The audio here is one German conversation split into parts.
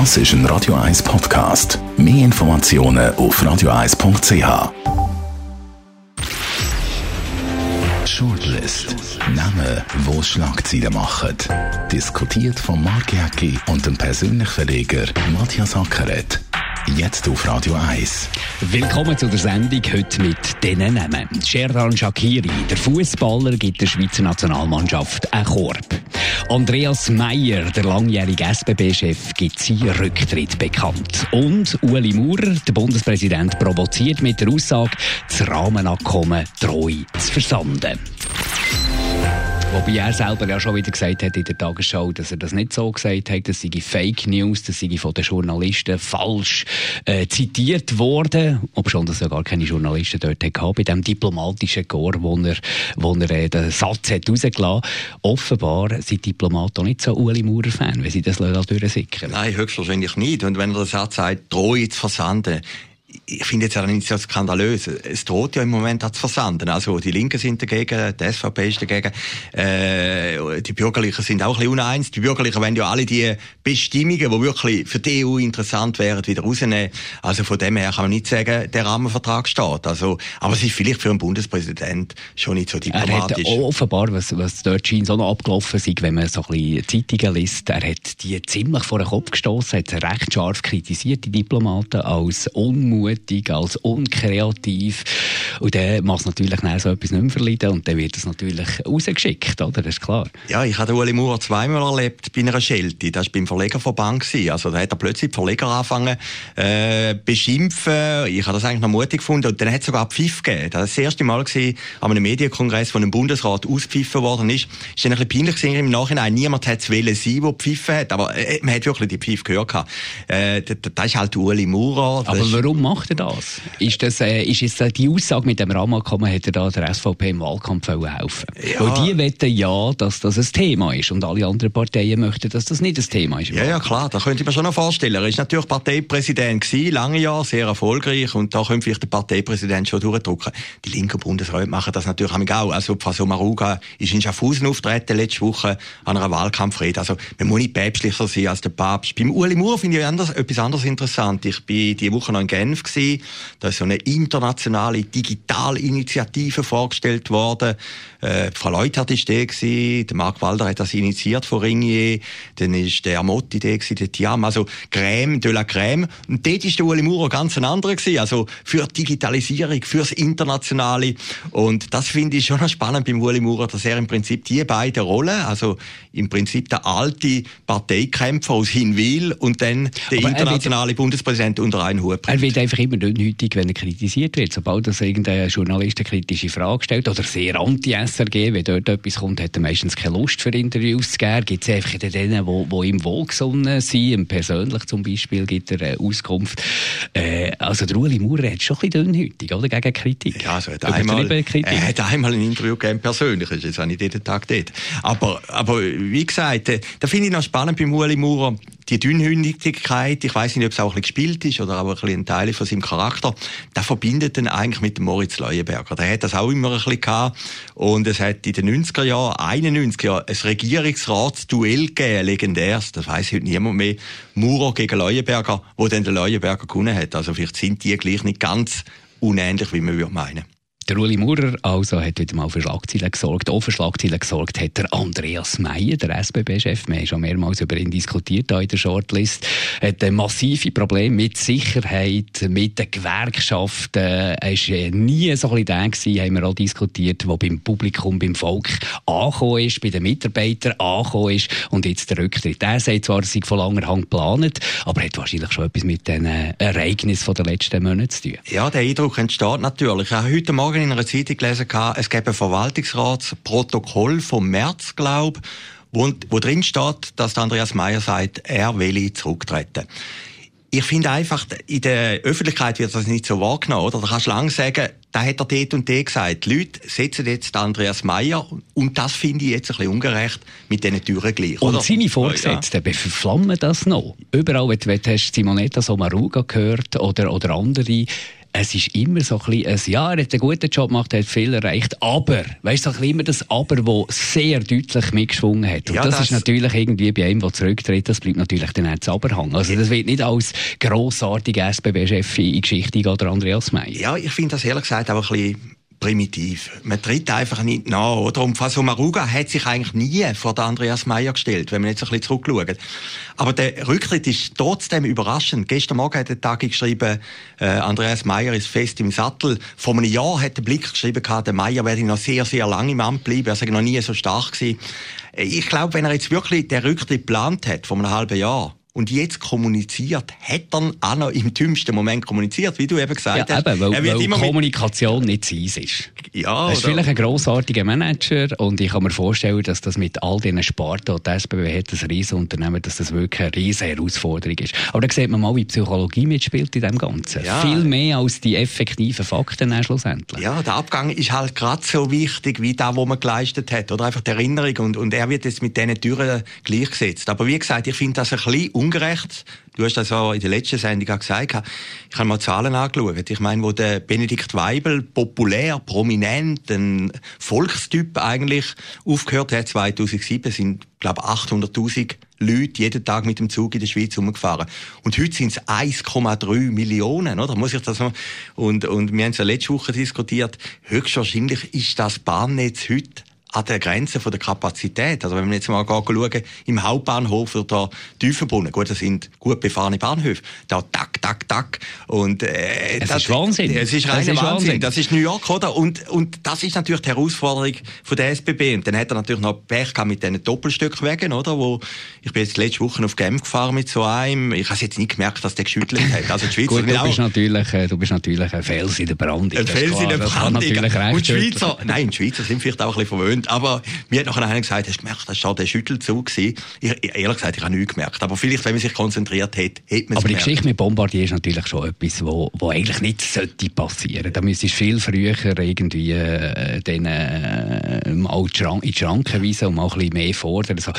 Das ist ein Radio 1 Podcast. Mehr Informationen auf radio1.ch. Shortlist. Namen, wo Schlagzeilen machen. Diskutiert von Mark Jäcki und dem persönlichen Verleger Matthias Ackeret. Jetzt auf Radio 1. Willkommen zu der Sendung heute mit diesen Namen. Sherdan Shakiri, der Fußballer, gibt der Schweizer Nationalmannschaft einen Korb. Andreas Meyer, der langjährige SBB-Chef, gibt seinen Rücktritt bekannt. Und Uli Maurer, der Bundespräsident, provoziert mit der Aussage, das Rahmenabkommen treu zu versanden. Wobei er selber ja schon wieder gesagt hat in der Tagesschau, dass er das nicht so gesagt hat, das sei Fake News, das sei von den Journalisten falsch äh, zitiert worden. Ob schon, dass er gar keine Journalisten dort hatte, bei dem diplomatischen Chor, wo er, wo er äh, den Satz hat rausgelassen Offenbar sind Diplomaten auch nicht so Uli Maurer-Fan, wenn sie das durchsickern. Nein, höchstwahrscheinlich nicht. Und wenn er den Satz sagt, drohe zu versanden, ich finde jetzt auch nicht so skandalös. Es droht ja im Moment auch zu versanden. Also die Linken sind dagegen, die SVP ist dagegen, äh, die Bürgerlichen sind auch ein bisschen uneins. Die Bürgerlichen wollen ja alle die Bestimmungen, die wirklich für die EU interessant wären, wieder rausnehmen. Also von dem her kann man nicht sagen, der Rahmenvertrag steht. Also, aber es ist vielleicht für einen Bundespräsident schon nicht so diplomatisch. Er hat offenbar, was, was dort scheint so noch abgelaufen ist, wenn man so ein bisschen Zeitungen liest, er hat die ziemlich vor den Kopf gestoßen, hat recht scharf kritisiert, die Diplomaten, als unmutig unmutig, als unkreativ. Und dann macht es natürlich so etwas nicht mehr verleiden und dann wird es natürlich rausgeschickt, oder? Das ist klar. Ja, ich habe Uli Maurer zweimal erlebt bei einer Schelte. Das war beim Verlegerverband. Also da hat er plötzlich die Verleger angefangen äh, beschimpfen. Ich habe das eigentlich noch mutig gefunden. Und dann hat es sogar Pfiff gegeben. Das war das erste Mal gewesen, an einem Medienkongress, von einem Bundesrat ausgepfiffen worden ist. Es war ein bisschen peinlich gewesen, im Nachhinein. Niemand hat es wollen sein, der pfiffen hat. Aber äh, man hat wirklich die Pfiff gehört. Äh, das, das ist halt Uli Maurer. Aber warum macht er das? Ist, das, äh, ist jetzt die Aussage mit dem Rahmenabkommen, hat er da der SVP im Wahlkampf helfen ja. Weil die wetten ja, dass das ein Thema ist und alle anderen Parteien möchten, dass das nicht ein Thema ist. Ja, ja, klar, da könnte ich mir schon noch vorstellen. Er war natürlich Parteipräsident gewesen, lange Jahre, sehr erfolgreich und da könnte vielleicht der Parteipräsident schon durchdrücken. Die linken Bundesräte machen das natürlich auch. Also Frau Maruga ist in Schaffhausen auftreten letzte Woche an einer Wahlkampfrede. Also man muss nicht päpstlicher sein als der Papst. Beim Uli Maurer finde ich anders, etwas anderes interessant. Ich bin diese Woche noch in Genf gewesen. Da ist so eine internationale Digitalinitiative vorgestellt worden. Äh, Frau Leutert war der gewesen, der Marc Walder hat das initiiert von Ringier, dann ist der Amotti der gewesen, der Tiam, also Crème de la Crème. Und dort ist der Uli Maurer ganz ein anderer gewesen, also für Digitalisierung, fürs Internationale. Und das finde ich schon noch spannend beim Uli Maurer, dass er im Prinzip die beiden Rollen, also im Prinzip der alte Parteikämpfer aus Hinwil und dann der Aber internationale Bundespräsident unter einen Hut bringt. Einfach immer dünnhütig, wenn er kritisiert wird. Sobald er irgendein Journalist eine kritische Frage stellt oder sehr anti-SRG, wenn dort etwas kommt, hat er meistens keine Lust für Interviews zu geben. Gibt es einfach denen, die, die ihm wohlgesonnen sind, persönlich zum Beispiel, gibt er eine Auskunft. Äh, also der Uli Maurer hat schon ein bisschen dünnhütig, oder? Gegen Kritik. Ja, also er hat, einmal, er hat einmal ein Interview gegeben, persönlich, ist jetzt auch nicht jeden Tag dort. Aber, aber wie gesagt, äh, da finde ich noch spannend bei Uli Maurer, die Dünnhündigkeit, ich weiß nicht, ob es auch ein bisschen gespielt ist oder aber ein, bisschen ein Teil von seinem Charakter, der verbindet ihn eigentlich mit dem Moritz Leuenberger. Der hat das auch immer ein bisschen gehabt. Und es hat in den 90er Jahren, 91 Jahren, ein Regierungsratsduell gegeben, legendärs, das weiß heute niemand mehr, Maurer gegen Leuenberger, wo dann der Leuenberger gewonnen hat. Also vielleicht sind die gleich nicht ganz unähnlich, wie man würde meinen. Der Uli Maurer also hat wieder mal für Schlagzeilen gesorgt. Auch für Schlagzeilen gesorgt hat der Andreas Meyer, der SBB-Chef. Wir haben schon mehrmals über ihn diskutiert hier in der Shortlist. Er hat ein massive Probleme mit Sicherheit, mit den Gewerkschaften. Er war nie so ein der gewesen, haben wir auch diskutiert, der beim Publikum, beim Volk angekommen ist, bei den Mitarbeitern angekommen ist und jetzt der Rücktritt. Er sagt zwar, er sei von langer Hand geplant, aber hat wahrscheinlich schon etwas mit den Ereignissen der letzten Monate zu tun. Ja, der Eindruck entsteht natürlich. Auch heute Morgen Morgen in einer Zeitung gelesen, es gäbe ein Verwaltungsratsprotokoll vom März, glaube wo, wo drin steht, dass Andreas Mayer sagt, er will zurücktreten. Ich finde einfach, in der Öffentlichkeit wird das nicht so wahrgenommen, oder? Da kannst du lang sagen, da hat er dort und dort gesagt, die Leute setzen jetzt Andreas Mayer und das finde ich jetzt ein bisschen ungerecht mit diesen Türen gleich. Und oder? seine Vorgesetzten ja. verflammen das noch. Überall, wenn du hast Simonetta Sommaruga gehört oder, oder andere, es ist immer so ein bisschen, ein, ja, er hat einen guten Job gemacht, er hat viel erreicht, aber, weißt du, so immer das Aber, das sehr deutlich mitgeschwungen hat. Und ja, das, das, ist natürlich irgendwie bei einem, der zurücktritt, das bleibt natürlich dann auch das Aberhang. Also das wird nicht als grossartiger SBB-Chef in Geschichte gehen, oder Andreas May. Ja, ich finde das ehrlich gesagt auch ein bisschen primitiv. Man tritt einfach nicht nach. Oder? Und Faso Maruga hat sich eigentlich nie vor Andreas Meyer gestellt, wenn man jetzt ein bisschen zurückschaut. Aber der Rücktritt ist trotzdem überraschend. Gestern Morgen hat der Tag geschrieben, äh, Andreas Meyer ist fest im Sattel. Vor einem Jahr hat der Blick geschrieben, der Meyer werde noch sehr, sehr lange im Amt bleiben. Er sei noch nie so stark gewesen. Ich glaube, wenn er jetzt wirklich den Rücktritt geplant hat, vor einem halben Jahr, und jetzt kommuniziert, hat er auch noch im dümmsten Moment kommuniziert, wie du eben gesagt ja, hast. Eben, weil, weil Kommunikation nicht sein ist. Ja, er ist vielleicht ein grossartiger Manager und ich kann mir vorstellen, dass das mit all diesen Sparten, die die SBB hat, ein Riesenunternehmen, dass das wirklich eine riesige Herausforderung ist. Aber da sieht man mal, wie Psychologie mitspielt in dem Ganzen. Ja. Viel mehr als die effektiven Fakten schlussendlich. Ja, der Abgang ist halt gerade so wichtig wie das, was man geleistet hat. Oder einfach die Erinnerung und, und er wird jetzt mit diesen Türen gleichgesetzt. Aber wie gesagt, ich finde das ein bisschen ungerecht. Du hast das ja in der letzten Sendung auch gesagt. Ich habe mal Zahlen angeschaut. Ich meine, wo der Benedikt Weibel populär, prominent, ein Volkstyp eigentlich aufgehört hat, 2007, sind, glaube ich, 800.000 Leute jeden Tag mit dem Zug in der Schweiz umgefahren. Und heute sind es 1,3 Millionen, oder? Muss ich das noch? Und, und wir haben es ja letzte Woche diskutiert. Höchstwahrscheinlich ist das Bahnnetz heute an der Grenze von der Kapazität. Also wenn wir jetzt mal schauen, im Hauptbahnhof oder Tiefenbrunnen, gut, das sind gut befahrene Bahnhöfe, da tak, tak. Und, äh, es das, ist Wahnsinn. Es ist reiner Wahnsinn. Wahnsinn. Das ist New York, oder? Und, und das ist natürlich die Herausforderung von der SBB. Und dann hat er natürlich noch Pech gehabt mit diesen Doppelstückwegen, oder? Wo, ich bin jetzt letzte Woche auf Genf gefahren mit so einem. Ich habe jetzt nicht gemerkt, dass der geschüttelt hat. Also die Schweizer gut, du bist, natürlich, äh, du bist natürlich ein Fels in der Brandung. Ein Fels in der Brandung. Und die Schweizer, nein, die Schweizer sind vielleicht auch ein bisschen verwöhnt. Aber mir hat nachher einer gesagt, hast du gemerkt, das war der Schüttelzug. Ich, ehrlich gesagt, ich habe nichts gemerkt. Aber vielleicht, wenn man sich konzentriert hätte, hätte man es Aber die Geschichte mit Bombardier ist natürlich schon etwas, wo, wo eigentlich nicht sollte passieren. Da müsste viel früher irgendwie äh, den, äh, in die Schranken weisen und mal ein bisschen mehr fordern. Also,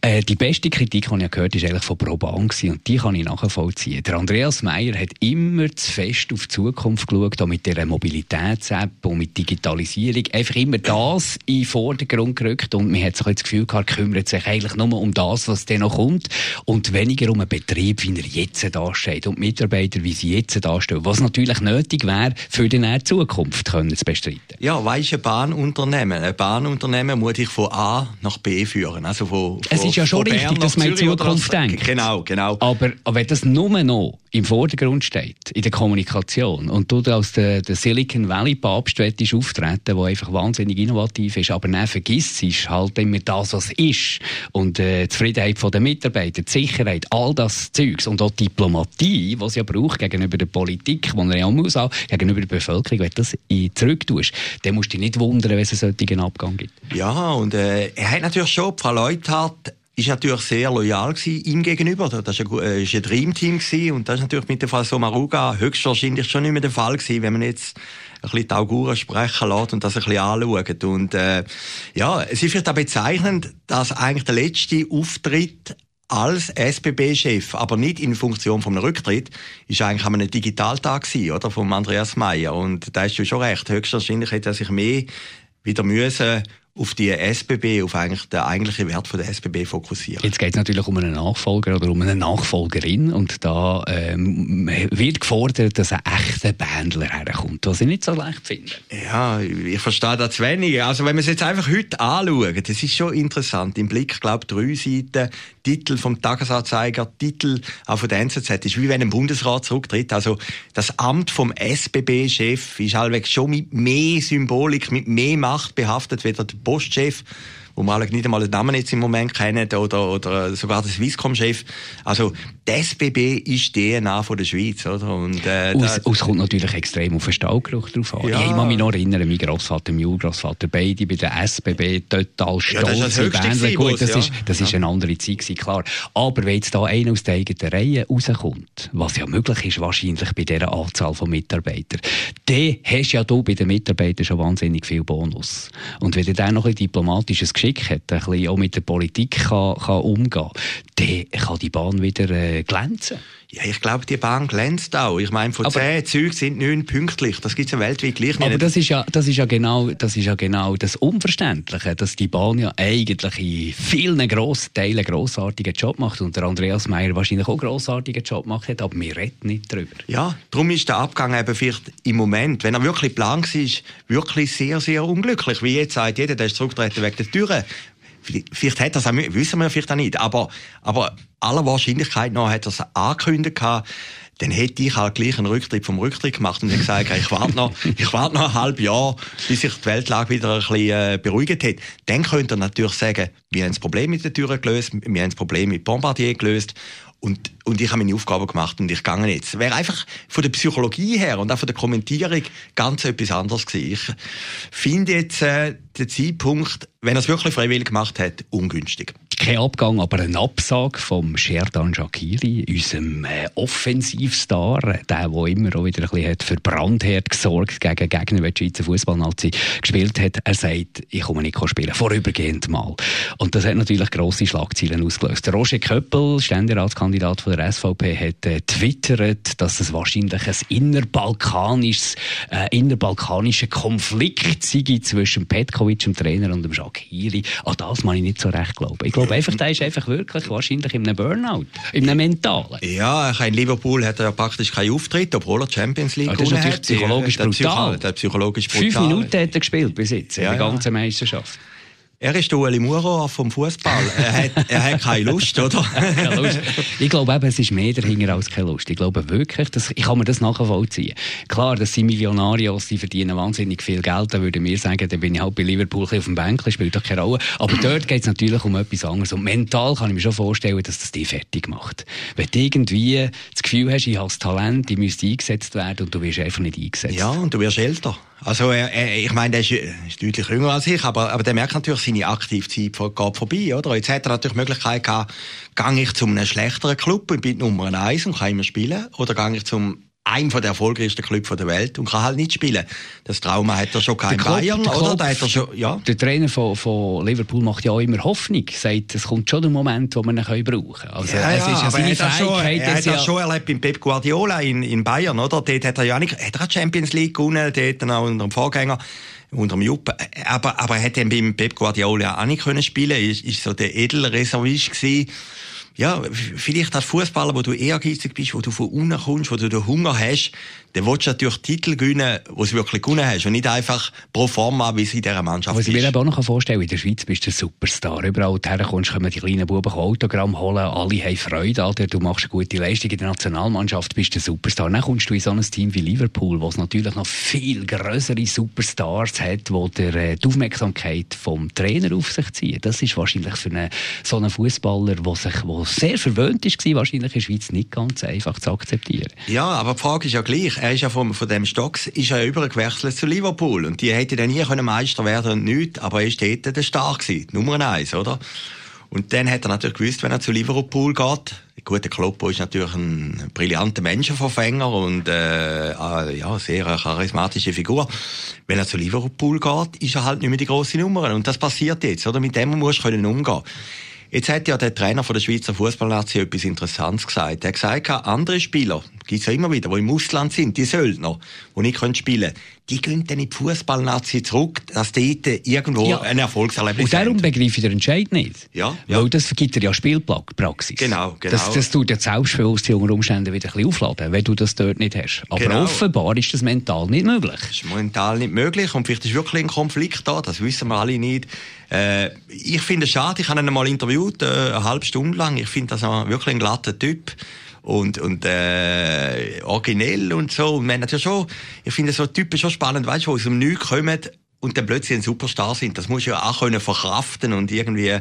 äh, die beste Kritik, die ich gehört habe, war eigentlich von Proban und die kann ich nachvollziehen. Der Andreas Meyer hat immer zu fest auf die Zukunft geschaut, auch mit dieser Mobilitäts-App und mit Digitalisierung. Einfach immer das in den Vordergrund gerückt und man hat sich das Gefühl gehabt, kümmert sich eigentlich nur um das, was dann noch kommt und weniger um einen Betrieb, wie er jetzt dasteht und Mitarbeiter, wie sie jetzt dastehen. Was natürlich nötig wäre, für die nähere Zukunft können zu bestreiten. Ja, weisst ein Bahnunternehmen. Ein Bahnunternehmen muss ich von A nach B führen. Also von, von es ist ja schon richtig, dass man in Zukunft denkt. Genau, genau. Aber, aber wenn das nur noch im Vordergrund steht, in der Kommunikation, und du als der, der Silicon Valley Papst auftreten, der einfach wahnsinnig innovativ ist, aber dann vergisst halt immer das, was ist. Und äh, die Zufriedenheit der Mitarbeiter, die Sicherheit, all das Zeugs und auch die Diplomatie, die es ja braucht gegenüber der Politik, die er ja muss gegenüber der Bevölkerung, wenn du das zurück tust, dann musst du dich nicht wundern, wenn es einen solchen Abgang gibt. Ja, und äh, er hat natürlich schon, Frau Leuthard, ist natürlich sehr loyal gewesen, ihm gegenüber. Das war ein, äh, ein Dreamteam gewesen, und das ist natürlich mit dem Fall Somaruga höchstwahrscheinlich schon nicht mehr der Fall gewesen, wenn man jetzt ein bisschen die Auguren sprechen lässt und das ein bisschen anschaut. Und äh, ja, es ist vielleicht auch bezeichnend, dass eigentlich der letzte Auftritt als SBB-Chef, aber nicht in Funktion vom Rücktritt, ist eigentlich an einem Digitaltag gewesen, oder? Von Andreas Meyer. Und da ist du schon recht. Höchstwahrscheinlich hätte er sich mehr wieder müssen auf die SBB, auf eigentlich den eigentlichen Wert von der SBB fokussieren. Jetzt geht es natürlich um einen Nachfolger oder um eine Nachfolgerin und da ähm, wird gefordert, dass ein echter Bändler herkommt, was ich nicht so leicht finde. Ja, ich verstehe das zu wenig. Also wenn man es jetzt einfach heute anschaut, das ist schon interessant. Im Blick, glaube ich, drei Seiten, Titel vom Tagesanzeiger, Titel auch von der NZZ, ist wie wenn ein Bundesrat zurücktritt. Also das Amt vom SBB-Chef ist halt schon mit mehr Symbolik, mit mehr Macht behaftet, wie der Postchef wo man nicht einmal den Namen jetzt im Moment kennen oder, oder sogar der Swisscom-Chef. Also, die SBB ist die DNA von der Schweiz, oder? Und, äh, es, es kommt natürlich extrem auf den Stallgeruch drauf an. Ja. Ich kann mich noch erinnern, mein Großvater, mein Urgroßvater, beide bei der SBB total stolz. Ja, das ist das Gut, das, ja. ist, das ja. ist eine andere Zeit gewesen, klar. Aber wenn jetzt da einer aus der eigenen Reihe rauskommt, was ja möglich ist wahrscheinlich bei dieser Anzahl von Mitarbeitern, dann hast ja du bei den Mitarbeitern schon wahnsinnig viel Bonus. Und wenn dann noch ein diplomatisches Geschick hat, ein bisschen auch mit der Politik kann, kann umgehen kann, dann kann die Bahn wieder äh, äh, glänzen. Ja, ich glaube, die Bahn glänzt auch. Ich meine, von aber, zehn Zügen sind neun pünktlich. Das gibt es ja weltweit gleich nicht. Aber das ist ja, das ist ja genau, das ist ja genau das Unverständliche, dass die Bahn ja eigentlich in vielen grossen Teilen einen grossartigen Job macht und der Andreas Meyer wahrscheinlich auch einen grossartigen Job gemacht hat, aber wir reden nicht darüber. Ja, darum ist der Abgang eben vielleicht im Moment, wenn er wirklich plan war, wirklich sehr, sehr unglücklich. Wie jetzt sagt jeder, der ist zurückgetreten wegen der Türen. Vielleicht hat es auch, wissen wir vielleicht auch nicht, aber, aber aller Wahrscheinlichkeit nach hat er es angekündigt gehabt, dann hätte ich halt gleich einen Rücktritt vom Rücktritt gemacht und gesagt, ich warte noch, ich warte noch ein halbes Jahr, bis sich die Weltlage wieder ein bisschen äh, beruhigt hat. Dann könnte er natürlich sagen, wir haben das Problem mit der Tür gelöst, wir haben das Problem mit Bombardier gelöst und, und ich habe meine Aufgabe gemacht und ich gehe jetzt. Wäre einfach von der Psychologie her und auch von der Kommentierung ganz etwas anderes gewesen. Ich finde jetzt äh, den Zeitpunkt, wenn er es wirklich freiwillig gemacht hat, ungünstig kein Abgang, aber ein Absag vom Sherdan Shakiri, unserem äh, Offensivstar, der, der immer auch wieder ein bisschen hat für Brandherd gesorgt gegen Gegner, wenn die Schweizer Fußballnazi gespielt hat. Er sagt, ich komme nicht spielen, vorübergehend mal. Und das hat natürlich grosse Schlagzeilen ausgelöst. Der Roger Köppel, Ständeratskandidat von der SVP, hat äh, twittert, dass es wahrscheinlich ein innerbalkanisches, äh, innerbalkanischer Konflikt sei zwischen Petkovic, dem Trainer, und dem Shakiri. An das kann ich nicht so recht glauben. Ich glaube, glaube einfach, der ist einfach wirklich wahrscheinlich in einem Burnout, in einem mentalen. Ja, in Liverpool hat er ja praktisch keinen Auftritt, obwohl er Champions League gewonnen hat. Das ist psychologisch brutal. Der psychologisch brutal. Fünf Minuten hat er gespielt bis jetzt, ja, in der ganzen ja. Meisterschaft. Er ist der Ueli Muro vom Fußball. Er hat, er hat keine Lust, oder? keine Lust. Ich glaube eben, es ist mehr dahinter als keine Lust. Ich glaube wirklich, dass, ich kann mir das nachvollziehen. Klar, das sind Millionarios, die verdienen wahnsinnig viel Geld. Da würde mir sagen, dann bin ich halt bei Liverpool auf dem Bänkchen, spielt doch keine Rolle. Aber dort geht es natürlich um etwas anderes. Und mental kann ich mir schon vorstellen, dass das dich fertig macht. Wenn du irgendwie das Gefühl hast, ich habe das Talent, ich müsste eingesetzt werden und du wirst einfach nicht eingesetzt. Ja, und du wirst älter. Also er, er, ich meine, der ist, ist, deutlich jünger als ich, aber, aber der merkt natürlich, seine Aktivzeit geht vorbei. Oder? Jetzt hat er natürlich die Möglichkeit gehabt, gehe ich zu einem schlechteren Club und bin Nummer eins und kann immer spielen, oder gehe ich zum einem der erfolgreichsten Clubs der Welt und kann halt nicht spielen. Das Trauma hat er schon kein der Bayern, Klopp, oder? Der, hat er schon, ja. der Trainer von, von Liverpool macht ja auch immer Hoffnung. Sagt, es kommt schon der Moment, wo man ihn brauchen kann. Also, ja, es ist ja seine Fähigkeit. Schon, er hat das schon erlebt beim Pep Guardiola in, in Bayern, oder? Dort hat er ja nicht, hat er Champions League gewonnen, dort auch unter dem Vorgänger unter dem Jupp. Aber, aber er hat dann beim Pep Guardiola auch nicht können spielen. Ist, ist so der Edelreservist gewesen ja, vielleicht als Fußballer, wo du ehrgeizig bist, wo du von unten kommst, wo du den Hunger hast, dann willst du natürlich Titel gewinnen, wo du wirklich gewonnen hast und nicht einfach pro forma, wie es in dieser Mannschaft Was ist. Was ich mir auch noch vorstellen in der Schweiz bist du ein Superstar. Überall herkommst, kommen die kleinen Buben Autogramm holen, alle haben Freude an dir, du machst eine gute Leistung in der Nationalmannschaft, bist du ein Superstar. Dann kommst du in so ein Team wie Liverpool, wo es natürlich noch viel größere Superstars hat, wo der, äh, die Aufmerksamkeit vom Trainer auf sich zieht. Das ist wahrscheinlich für einen, so einen Fußballer, der sich, wo sehr verwöhnt war, wahrscheinlich in der Schweiz nicht ganz einfach zu akzeptieren. Ja, aber die Frage ist ja gleich, er ist ja von, von dem Stocks ist er übergewechselt zu Liverpool und die hätte dann nie Meister werden und nichts, aber er ist dort der Star gewesen, Nummer eins, oder? Und dann hat er natürlich gewusst, wenn er zu Liverpool geht, gut, der Kloppo ist natürlich ein brillanter Menschenverfänger und äh, äh, ja, sehr eine charismatische Figur. Wenn er zu Liverpool geht, ist er halt nicht mehr die grosse Nummer. Und das passiert jetzt, oder? Mit dem musst du können umgehen. Jetzt hat ja der Trainer von der Schweizer Fußballnation etwas Interessantes gesagt. Er hat gesagt, andere Spieler, gibt's ja immer wieder, die im Ausland sind, die Söldner, die nicht spielen können, die gehen dann in die Fußballnazi zurück, dass dort irgendwo ja. ein Erfolgserlebnis Und darum begreife ich den Entscheid nicht. Ja, ja. Weil das vergibt dir ja Spielpraxis. Genau, genau. Das, das tut das Selbstbewusstsein unter Umständen wieder ein bisschen aufladen, wenn du das dort nicht hast. Aber genau. offenbar ist das mental nicht möglich. Das ist mental nicht möglich und vielleicht ist wirklich ein Konflikt da, das wissen wir alle nicht. Äh, ich finde es schade, ich habe ihn mal interviewt, äh, eine halbe Stunde lang. Ich finde das wirklich ein glatter Typ und, und äh, originell und so. Und man hat ja schon, ich finde so Typen schon spannend, weißt du, aus dem Nichts kommen und dann plötzlich ein Superstar sind. Das muss ja auch können verkraften und irgendwie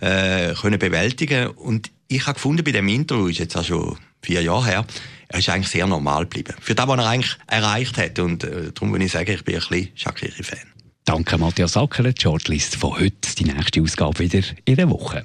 äh, können bewältigen. Und ich habe gefunden bei dem Interview, ist jetzt auch schon vier Jahre her, er ist eigentlich sehr normal geblieben. Für das, was er eigentlich erreicht hat. Und äh, darum will ich sagen, ich bin ein bisschen Shakiri-Fan. Danke, Matthias Acker. Die Shortlist von heute, die nächste Ausgabe wieder in der Woche.